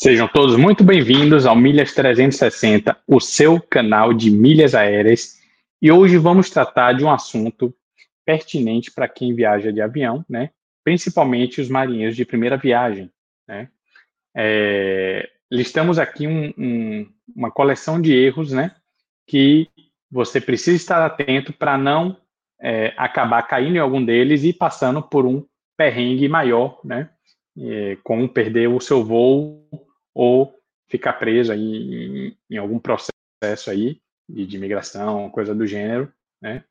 Sejam todos muito bem-vindos ao Milhas 360, o seu canal de milhas aéreas. E hoje vamos tratar de um assunto pertinente para quem viaja de avião, né? Principalmente os marinheiros de primeira viagem, né? É, listamos aqui um, um, uma coleção de erros, né? Que você precisa estar atento para não é, acabar caindo em algum deles e passando por um perrengue maior, né? É, como perder o seu voo ou ficar preso aí em, em algum processo aí de, de imigração, coisa do gênero, né?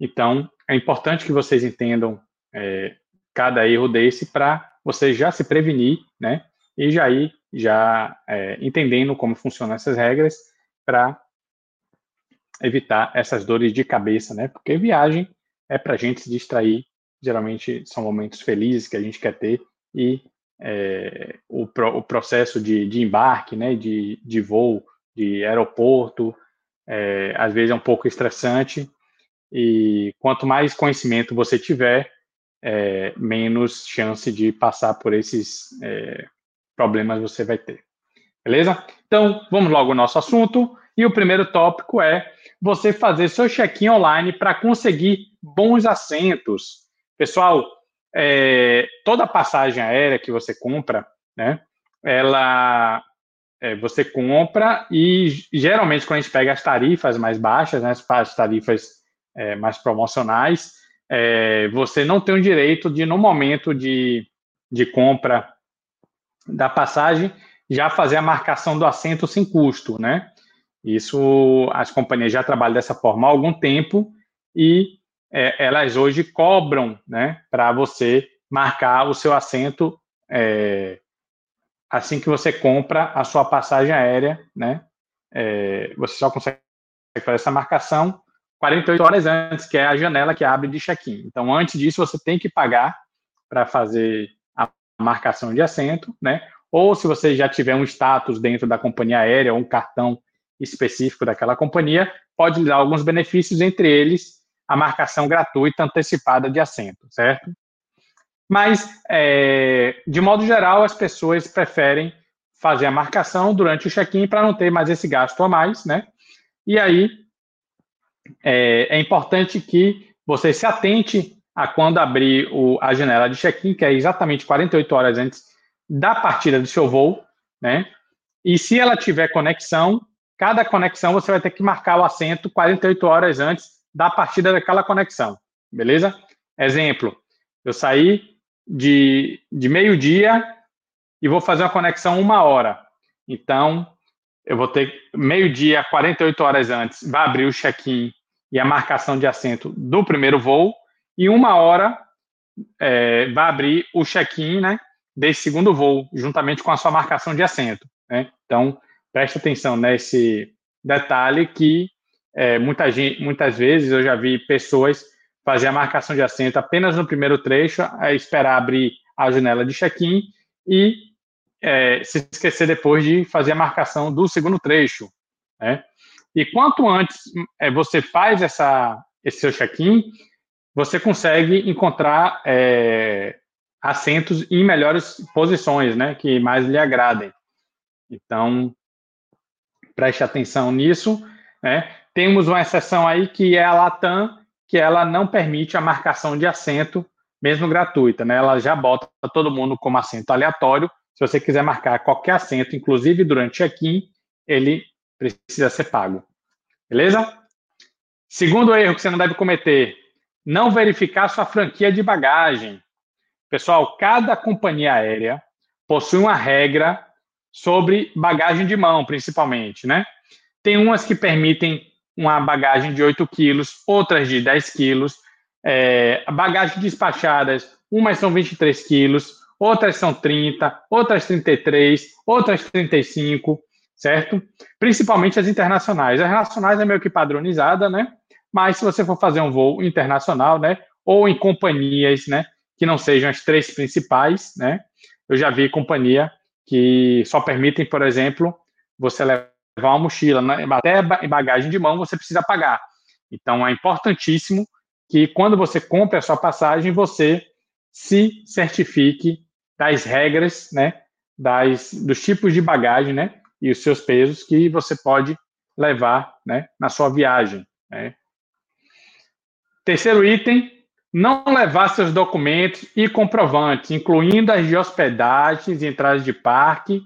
Então, é importante que vocês entendam é, cada erro desse para você já se prevenir, né? E já ir já é, entendendo como funcionam essas regras para evitar essas dores de cabeça, né? Porque viagem é para a gente se distrair. Geralmente são momentos felizes que a gente quer ter e é, o, pro, o, processo de, de embarque, né, de, de voo, de aeroporto, é, às vezes é um pouco estressante, e quanto mais conhecimento você tiver, é, menos chance de passar por esses é, problemas você vai ter. Beleza? Então, vamos logo ao nosso assunto. E o primeiro tópico é você fazer seu check-in online para conseguir bons assentos. Pessoal, é, toda passagem aérea que você compra, né, ela é, você compra e geralmente quando a gente pega as tarifas mais baixas, né, as tarifas é, mais promocionais, é, você não tem o direito de, no momento de, de compra da passagem, já fazer a marcação do assento sem custo, né? Isso as companhias já trabalham dessa forma há algum tempo e é, elas hoje cobram né, para você marcar o seu assento é, assim que você compra a sua passagem aérea, né? É, você só consegue fazer essa marcação 48 horas antes, que é a janela que abre de check-in. Então, antes disso, você tem que pagar para fazer a marcação de assento, né? Ou se você já tiver um status dentro da companhia aérea ou um cartão específico daquela companhia, pode lhe dar alguns benefícios, entre eles a marcação gratuita antecipada de assento, certo? Mas, é, de modo geral, as pessoas preferem fazer a marcação durante o check-in para não ter mais esse gasto a mais, né? E aí, é, é importante que você se atente a quando abrir o, a janela de check-in, que é exatamente 48 horas antes da partida do seu voo, né? E se ela tiver conexão, cada conexão você vai ter que marcar o assento 48 horas antes da partida daquela conexão, beleza? Exemplo, eu saí de, de meio-dia e vou fazer uma conexão uma hora. Então, eu vou ter meio-dia, 48 horas antes, vai abrir o check-in e a marcação de assento do primeiro voo, e uma hora é, vai abrir o check-in né, desse segundo voo, juntamente com a sua marcação de assento. Né? Então, preste atenção nesse detalhe que é, muita muitas vezes eu já vi pessoas fazer a marcação de assento apenas no primeiro trecho, esperar abrir a janela de check-in e é, se esquecer depois de fazer a marcação do segundo trecho. Né? E quanto antes é, você faz essa, esse seu check-in, você consegue encontrar é, assentos em melhores posições, né, que mais lhe agradem. Então, preste atenção nisso. Né? Temos uma exceção aí que é a Latam, que ela não permite a marcação de assento, mesmo gratuita, né? Ela já bota todo mundo como assento aleatório. Se você quiser marcar qualquer assento, inclusive durante check-in, ele precisa ser pago. Beleza? Segundo erro que você não deve cometer, não verificar sua franquia de bagagem. Pessoal, cada companhia aérea possui uma regra sobre bagagem de mão, principalmente, né? Tem umas que permitem uma bagagem de 8 quilos, outras de 10 quilos. É, bagagem despachadas, umas são 23 quilos, outras são 30, outras 33, outras 35, certo? Principalmente as internacionais. As nacionais é meio que padronizada, né? Mas se você for fazer um voo internacional, né? Ou em companhias, né? Que não sejam as três principais, né? Eu já vi companhia que só permitem, por exemplo, você levar levar uma mochila, né? até bagagem de mão você precisa pagar. Então é importantíssimo que quando você compre a sua passagem, você se certifique das regras, né, das, dos tipos de bagagem, né? E os seus pesos que você pode levar, né? Na sua viagem, né? Terceiro item, não levar seus documentos e comprovantes, incluindo as de hospedagens, entradas de parque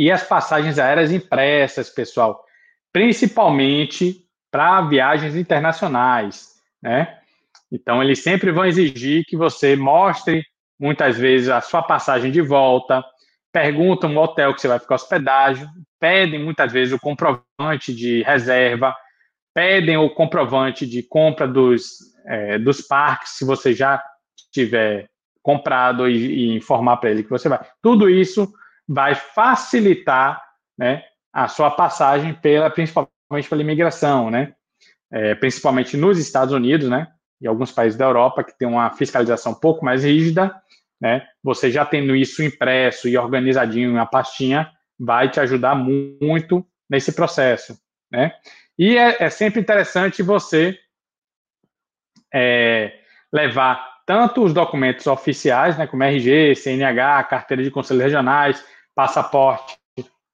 e as passagens aéreas impressas, pessoal, principalmente para viagens internacionais, né? Então, eles sempre vão exigir que você mostre, muitas vezes, a sua passagem de volta, perguntam no hotel que você vai ficar hospedagem, pedem muitas vezes o comprovante de reserva, pedem o comprovante de compra dos, é, dos parques, se você já tiver comprado e, e informar para ele que você vai. Tudo isso vai facilitar né, a sua passagem pela, principalmente pela imigração, né? É, principalmente nos Estados Unidos, né? e alguns países da Europa que tem uma fiscalização um pouco mais rígida, né? Você já tendo isso impresso e organizadinho uma pastinha, vai te ajudar muito nesse processo, né? E é, é sempre interessante você é, levar tanto os documentos oficiais, né, como RG, CNH, carteira de conselhos regionais, passaporte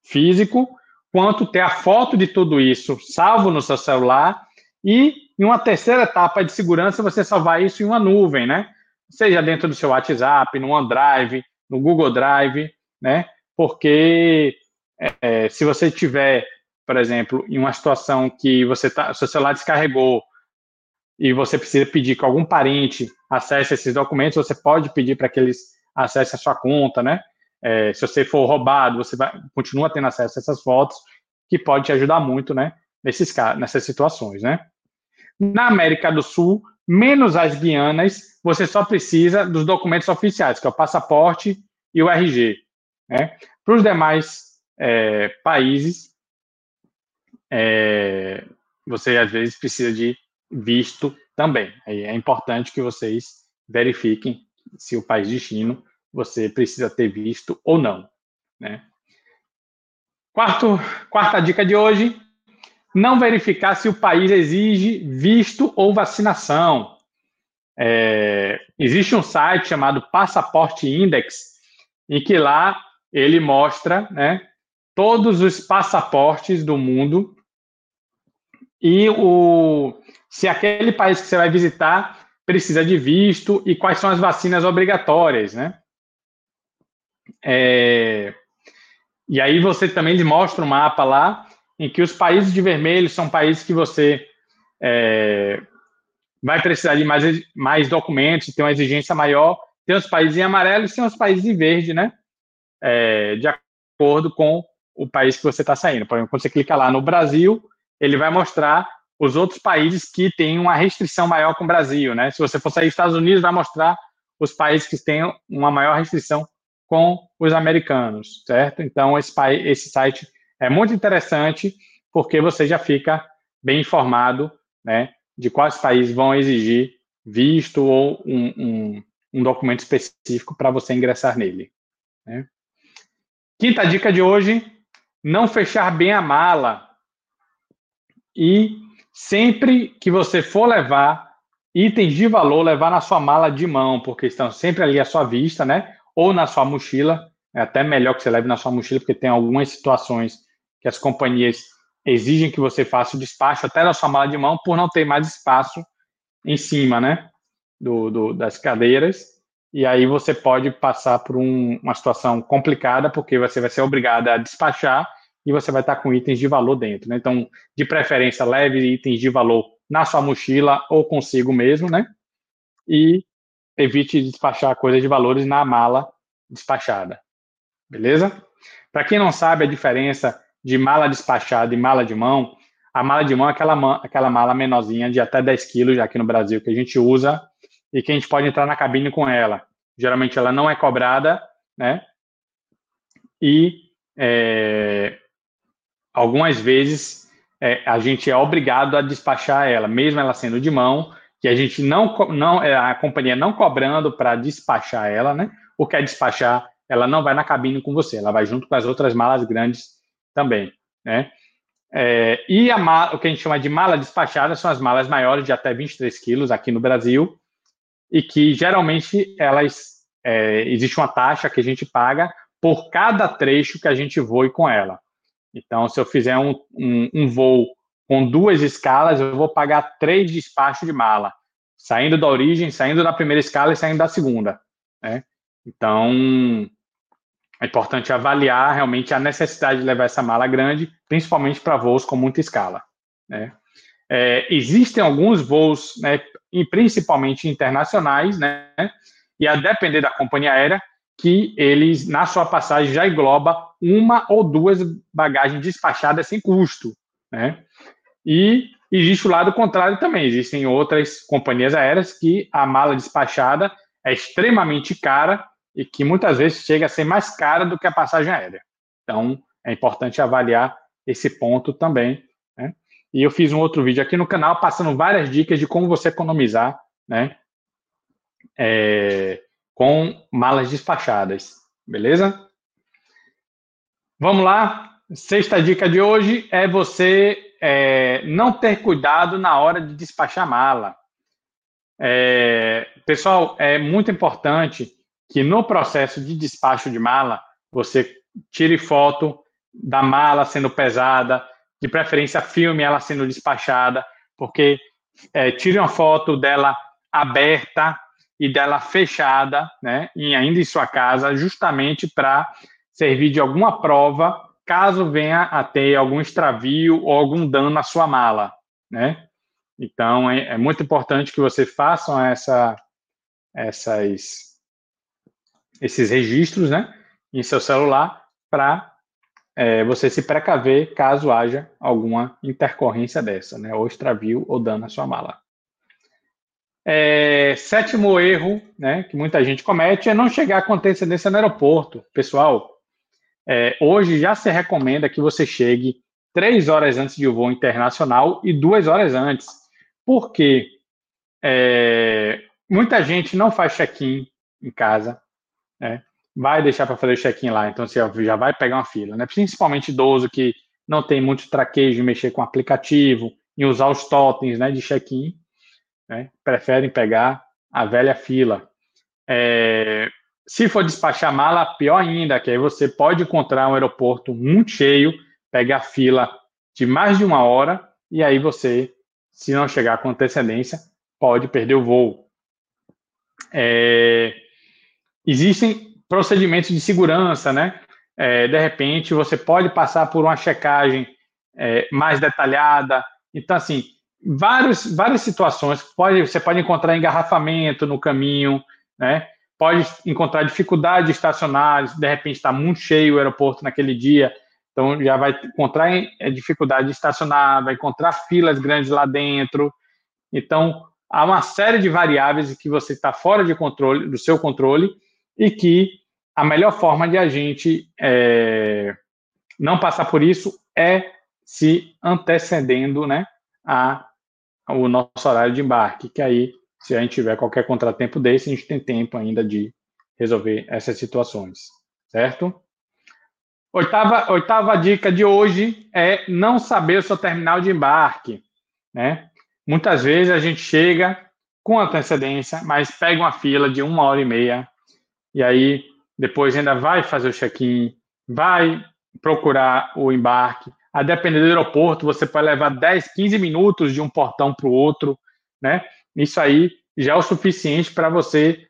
físico, quanto ter a foto de tudo isso salvo no seu celular e em uma terceira etapa de segurança, você salvar isso em uma nuvem, né? Seja dentro do seu WhatsApp, no OneDrive, no Google Drive, né? Porque é, se você tiver, por exemplo, em uma situação que você tá, seu celular descarregou e você precisa pedir que algum parente acesse esses documentos, você pode pedir para que eles acessem a sua conta, né? É, se você for roubado, você vai, continua tendo acesso a essas fotos, que pode te ajudar muito, né? Nesses, nessas situações, né? Na América do Sul, menos as Guianas, você só precisa dos documentos oficiais, que é o passaporte e o RG. Né? Para os demais é, países, é, você às vezes precisa de visto também. Aí é importante que vocês verifiquem se o país de destino você precisa ter visto ou não. Né? Quarto, quarta dica de hoje: não verificar se o país exige visto ou vacinação. É, existe um site chamado Passaporte Index, em que lá ele mostra né, todos os passaportes do mundo e o, se aquele país que você vai visitar precisa de visto e quais são as vacinas obrigatórias, né? É, e aí você também mostra o um mapa lá em que os países de vermelho são países que você é, vai precisar de mais, mais documentos, tem uma exigência maior. Tem os países em amarelo e tem os países em verde, né? É, de acordo com o país que você está saindo. Por exemplo, quando você clica lá no Brasil, ele vai mostrar os outros países que têm uma restrição maior com o Brasil, né? Se você for sair dos Estados Unidos, vai mostrar os países que têm uma maior restrição com os americanos, certo? Então, esse, esse site é muito interessante porque você já fica bem informado né, de quais países vão exigir visto ou um, um, um documento específico para você ingressar nele. Né? Quinta dica de hoje: não fechar bem a mala. E sempre que você for levar itens de valor, levar na sua mala de mão, porque estão sempre ali à sua vista, né? Ou na sua mochila. É até melhor que você leve na sua mochila, porque tem algumas situações que as companhias exigem que você faça o despacho até na sua mala de mão por não ter mais espaço em cima, né, do, do das cadeiras. E aí você pode passar por um, uma situação complicada porque você vai ser obrigado a despachar e você vai estar com itens de valor dentro, né? Então, de preferência, leve itens de valor na sua mochila ou consigo mesmo, né? E evite despachar coisas de valores na mala despachada. Beleza? Para quem não sabe a diferença de mala despachada e mala de mão, a mala de mão é aquela, aquela mala menorzinha de até 10 quilos aqui no Brasil, que a gente usa e que a gente pode entrar na cabine com ela. Geralmente ela não é cobrada, né? E é, algumas vezes é, a gente é obrigado a despachar ela, mesmo ela sendo de mão, que a gente não, não é, a companhia não cobrando para despachar ela, né? O que é despachar, ela não vai na cabine com você, ela vai junto com as outras malas grandes também, né? É, e a mala, o que a gente chama de mala despachada são as malas maiores de até 23 quilos aqui no Brasil e que geralmente elas é, existe uma taxa que a gente paga por cada trecho que a gente voe com ela. Então, se eu fizer um, um, um voo com duas escalas, eu vou pagar três despachos de mala, saindo da origem, saindo da primeira escala e saindo da segunda. Né? Então, é importante avaliar realmente a necessidade de levar essa mala grande, principalmente para voos com muita escala. Né? É, existem alguns voos, né, e principalmente internacionais, né, e a depender da companhia aérea, que eles, na sua passagem, já engloba uma ou duas bagagens despachadas sem custo. Né? E existe o lado contrário também. Existem outras companhias aéreas que a mala despachada é extremamente cara e que muitas vezes chega a ser mais cara do que a passagem aérea. Então, é importante avaliar esse ponto também. Né? E eu fiz um outro vídeo aqui no canal passando várias dicas de como você economizar né? É, com malas despachadas, beleza? Vamos lá. Sexta dica de hoje é você é, não ter cuidado na hora de despachar mala. É, pessoal, é muito importante que no processo de despacho de mala você tire foto da mala sendo pesada, de preferência filme ela sendo despachada, porque é, tire uma foto dela aberta e dela fechada, né, em, ainda em sua casa, justamente para servir de alguma prova caso venha a ter algum extravio ou algum dano na sua mala, né? Então é, é muito importante que você façam essa, essas, esses registros, né, em seu celular para é, você se precaver caso haja alguma intercorrência dessa, né, ou extravio ou dano na sua mala. É, sétimo erro, né, que muita gente comete é não chegar com antecedência no aeroporto. Pessoal, é, hoje já se recomenda que você chegue três horas antes de um voo internacional e duas horas antes. Por quê? É, muita gente não faz check-in em casa, né? vai deixar para fazer o check-in lá, então você já vai pegar uma fila, né? principalmente idoso que não tem muito traquejo em mexer com aplicativo, em usar os totens né, de check-in né? preferem pegar a velha fila. É, se for despachar mala, pior ainda, que aí você pode encontrar um aeroporto muito cheio, pegar fila de mais de uma hora, e aí você, se não chegar com antecedência, pode perder o voo. É, existem procedimentos de segurança, né? É, de repente, você pode passar por uma checagem é, mais detalhada. Então, assim, vários, várias situações. Pode, você pode encontrar engarrafamento no caminho, né? Pode encontrar dificuldade de estacionar, de repente está muito cheio o aeroporto naquele dia, então já vai encontrar é, dificuldade de estacionar, vai encontrar filas grandes lá dentro. Então, há uma série de variáveis que você está fora de controle, do seu controle, e que a melhor forma de a gente é, não passar por isso é se antecedendo né, a o nosso horário de embarque, que aí, se a gente tiver qualquer contratempo desse, a gente tem tempo ainda de resolver essas situações, certo? Oitava, oitava dica de hoje é não saber o seu terminal de embarque, né? Muitas vezes a gente chega com antecedência, mas pega uma fila de uma hora e meia, e aí depois ainda vai fazer o check-in, vai procurar o embarque, a depender do aeroporto, você pode levar 10, 15 minutos de um portão para o outro, né? Isso aí já é o suficiente para você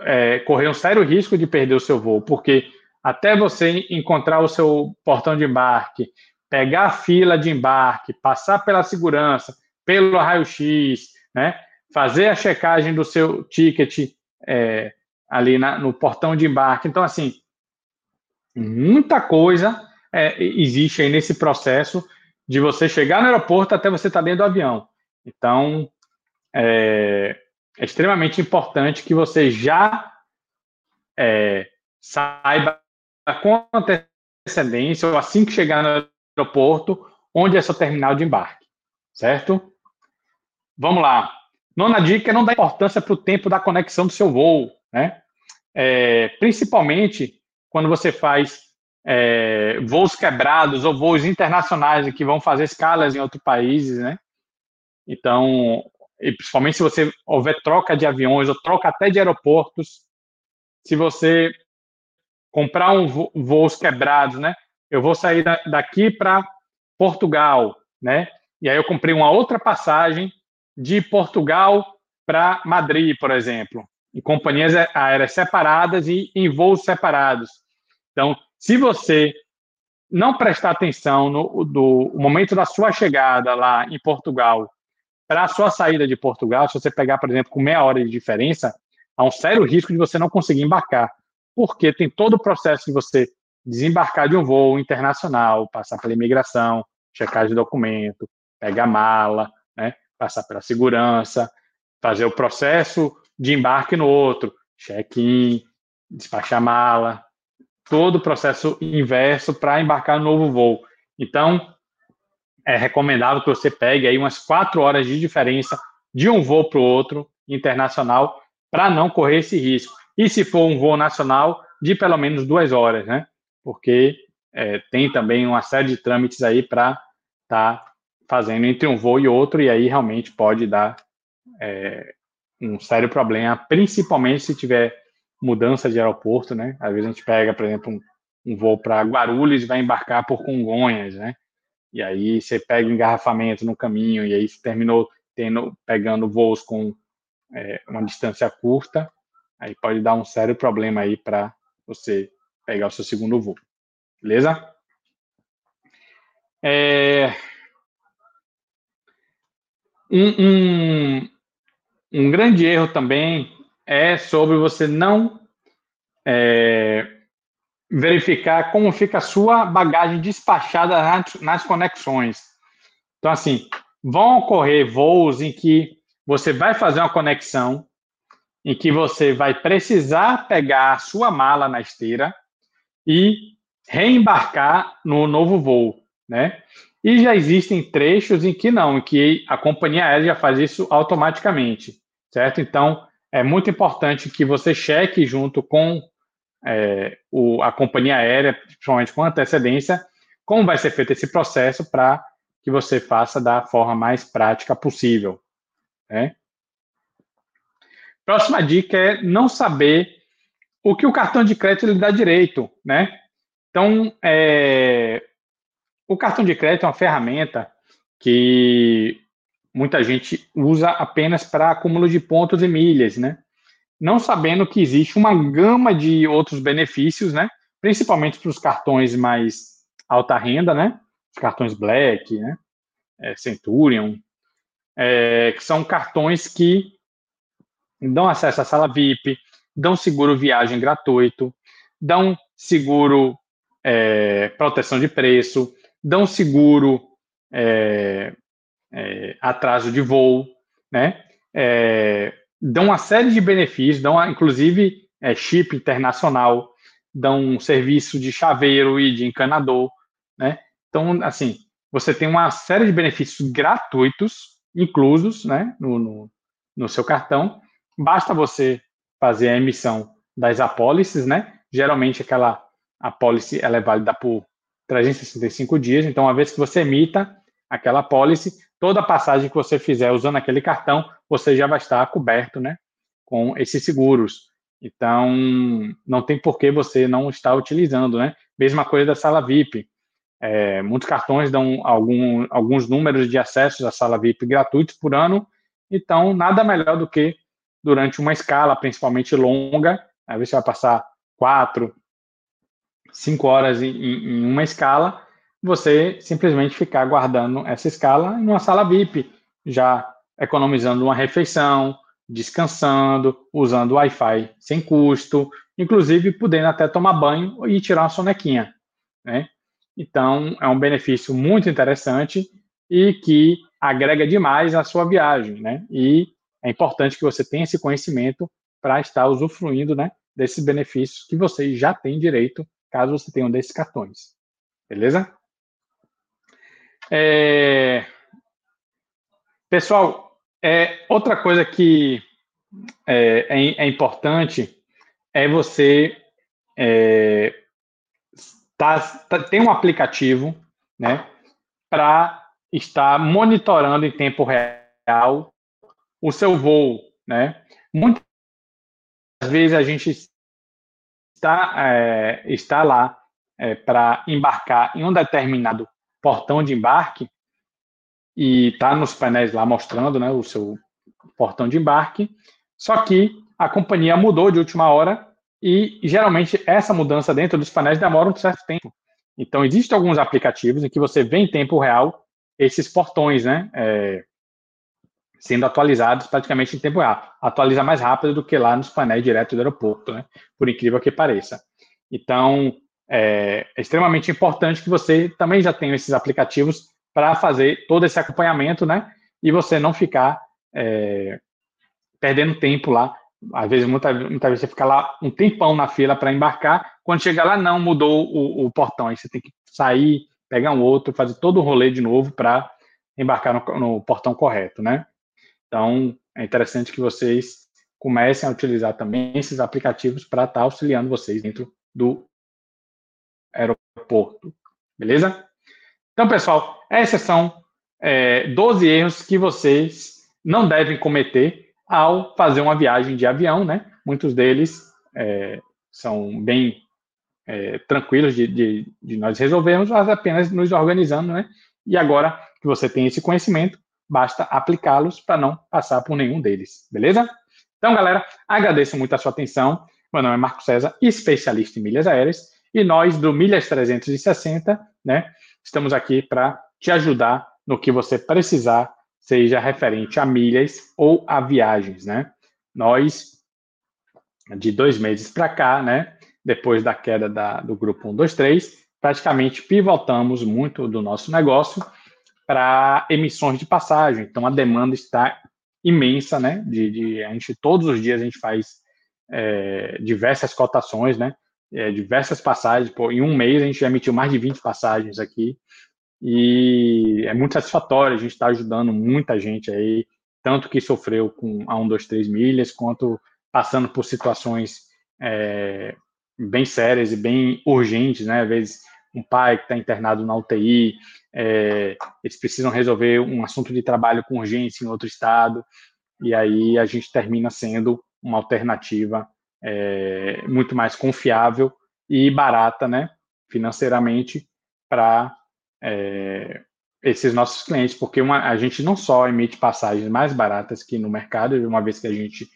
é, correr um sério risco de perder o seu voo, porque até você encontrar o seu portão de embarque, pegar a fila de embarque, passar pela segurança, pelo raio-x, né? Fazer a checagem do seu ticket é, ali na, no portão de embarque. Então, assim, muita coisa é, existe aí nesse processo de você chegar no aeroporto até você estar tá dentro do avião. Então, é, é extremamente importante que você já é, saiba com antecedência, ou assim que chegar no aeroporto, onde é seu terminal de embarque, certo? Vamos lá. Nona dica é não dar importância para o tempo da conexão do seu voo, né? É, principalmente quando você faz é, voos quebrados ou voos internacionais que vão fazer escalas em outros países, né? Então, principalmente se você houver troca de aviões ou troca até de aeroportos, se você comprar um vo voos quebrados, né? Eu vou sair da, daqui para Portugal, né? E aí eu comprei uma outra passagem de Portugal para Madrid, por exemplo, em companhias aéreas separadas e em voos separados. Então, se você não prestar atenção no do, momento da sua chegada lá em Portugal para a sua saída de Portugal, se você pegar, por exemplo, com meia hora de diferença, há um sério risco de você não conseguir embarcar, porque tem todo o processo de você desembarcar de um voo internacional, passar pela imigração, checar de documento, pegar mala, né, passar pela segurança, fazer o processo de embarque no outro, check-in, despachar mala, todo o processo inverso para embarcar no novo voo. Então, é recomendável que você pegue aí umas quatro horas de diferença de um voo para o outro internacional para não correr esse risco. E se for um voo nacional, de pelo menos duas horas, né? Porque é, tem também uma série de trâmites aí para estar tá fazendo entre um voo e outro, e aí realmente pode dar é, um sério problema, principalmente se tiver mudança de aeroporto, né? Às vezes a gente pega, por exemplo, um, um voo para Guarulhos e vai embarcar por Congonhas, né? E aí você pega engarrafamento no caminho, e aí você terminou tendo, pegando voos com é, uma distância curta, aí pode dar um sério problema aí para você pegar o seu segundo voo. Beleza? É... Um, um, um grande erro também é sobre você não é, verificar como fica a sua bagagem despachada nas, conexões. Então, assim, vão ocorrer voos em que você vai fazer uma conexão, em que você vai precisar pegar a sua mala na esteira e reembarcar no novo voo, né? E já existem trechos em que não, em que a companhia aérea já faz isso automaticamente, certo? Então, é muito importante que você cheque junto com é, o, a companhia aérea, principalmente com antecedência, como vai ser feito esse processo para que você faça da forma mais prática possível. Né? Próxima dica é não saber o que o cartão de crédito lhe dá direito, né? Então, é, o cartão de crédito é uma ferramenta que muita gente usa apenas para acúmulo de pontos e milhas, né? Não sabendo que existe uma gama de outros benefícios, né? Principalmente para os cartões mais alta renda, né? Os cartões Black, né? É, Centurion, é, que são cartões que dão acesso à sala VIP, dão seguro viagem gratuito, dão seguro é, proteção de preço, dão seguro é, é, atraso de voo, né? Dão uma série de benefícios, dão inclusive é, chip internacional, dão um serviço de chaveiro e de encanador, né? Então, assim, você tem uma série de benefícios gratuitos inclusos, né, no, no, no seu cartão. Basta você fazer a emissão das apólices, né? Geralmente aquela apólice ela é válida por 365 dias, então uma vez que você emita aquela apólice, toda passagem que você fizer usando aquele cartão, você já vai estar coberto, né, com esses seguros. Então, não tem por que você não estar utilizando, né? Mesma coisa da sala VIP. É, muitos cartões dão algum, alguns números de acessos à sala VIP gratuitos por ano, então nada melhor do que durante uma escala, principalmente longa, aí você vai passar quatro, cinco horas em, em uma escala, você simplesmente ficar guardando essa escala em uma sala VIP, já economizando uma refeição, descansando, usando Wi-Fi sem custo, inclusive podendo até tomar banho e tirar uma sonequinha, né? Então, é um benefício muito interessante e que agrega demais à sua viagem, né? E é importante que você tenha esse conhecimento para estar usufruindo, né, desses benefícios que você já tem direito, caso você tenha um desses cartões. Beleza? É... Pessoal, é, outra coisa que é, é, é importante é você é, tá, tá, um aplicativo, né, para estar monitorando em tempo real o seu voo, né? Muitas vezes a gente está, é, está lá é, para embarcar em um determinado portão de embarque e está nos painéis lá mostrando né, o seu portão de embarque, só que a companhia mudou de última hora e geralmente essa mudança dentro dos painéis demora um certo tempo. Então, existem alguns aplicativos em que você vê em tempo real esses portões, né? É, sendo atualizados praticamente em tempo real. Atualiza mais rápido do que lá nos painéis direto do aeroporto, né? Por incrível que pareça. Então, é, é extremamente importante que você também já tenha esses aplicativos para fazer todo esse acompanhamento, né? E você não ficar é, perdendo tempo lá. Às vezes, muitas muita vezes, você fica lá um tempão na fila para embarcar. Quando chega lá, não, mudou o, o, portão. Aí você tem que sair, pegar um outro, fazer todo o rolê de novo para embarcar no, no portão correto, né? Então, é interessante que vocês comecem a utilizar também esses aplicativos para estar tá auxiliando vocês dentro do aeroporto. Beleza? Então, pessoal, esses são é, 12 erros que vocês não devem cometer ao fazer uma viagem de avião, né? Muitos deles é, são bem é, tranquilos de, de, de, nós resolvermos, mas apenas nos organizando, né? E agora que você tem esse conhecimento, basta aplicá-los para não passar por nenhum deles, beleza? Então, galera, agradeço muito a sua atenção. Meu nome é Marco César, especialista em milhas aéreas, e nós do Milhas 360, né, estamos aqui para te ajudar no que você precisar, seja referente a milhas ou a viagens, né? Nós, de dois meses para cá, né, depois da queda da, do grupo 1, 2, 3, praticamente pivotamos muito do nosso negócio para emissões de passagem. Então a demanda está imensa, né? De, de a gente todos os dias a gente faz é, diversas cotações, né? É, diversas passagens. Pô, em um mês a gente já emitiu mais de 20 passagens aqui e é muito satisfatório. A gente está ajudando muita gente aí, tanto que sofreu com a 1, 2, 3 milhas, quanto passando por situações é, bem sérias e bem urgentes, né? Às vezes um pai que está internado na UTI, é, eles precisam resolver um assunto de trabalho com urgência em outro estado, e aí a gente termina sendo uma alternativa é, muito mais confiável e barata, né, financeiramente, para é, esses nossos clientes, porque uma, a gente não só emite passagens mais baratas que no mercado, uma vez que a gente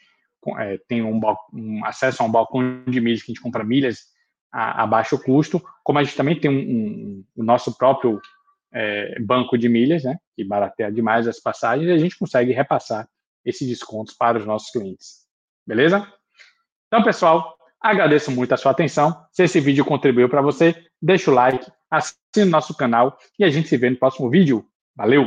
é, tem um, um, acesso a um balcão de milhas que a gente compra milhas a, a baixo custo, como a gente também tem um, um, o nosso próprio é, banco de milhas, né, que barateia demais as passagens, e a gente consegue repassar esses descontos para os nossos clientes. Beleza? Então, pessoal, agradeço muito a sua atenção. Se esse vídeo contribuiu para você, deixa o like, assine nosso canal e a gente se vê no próximo vídeo. Valeu!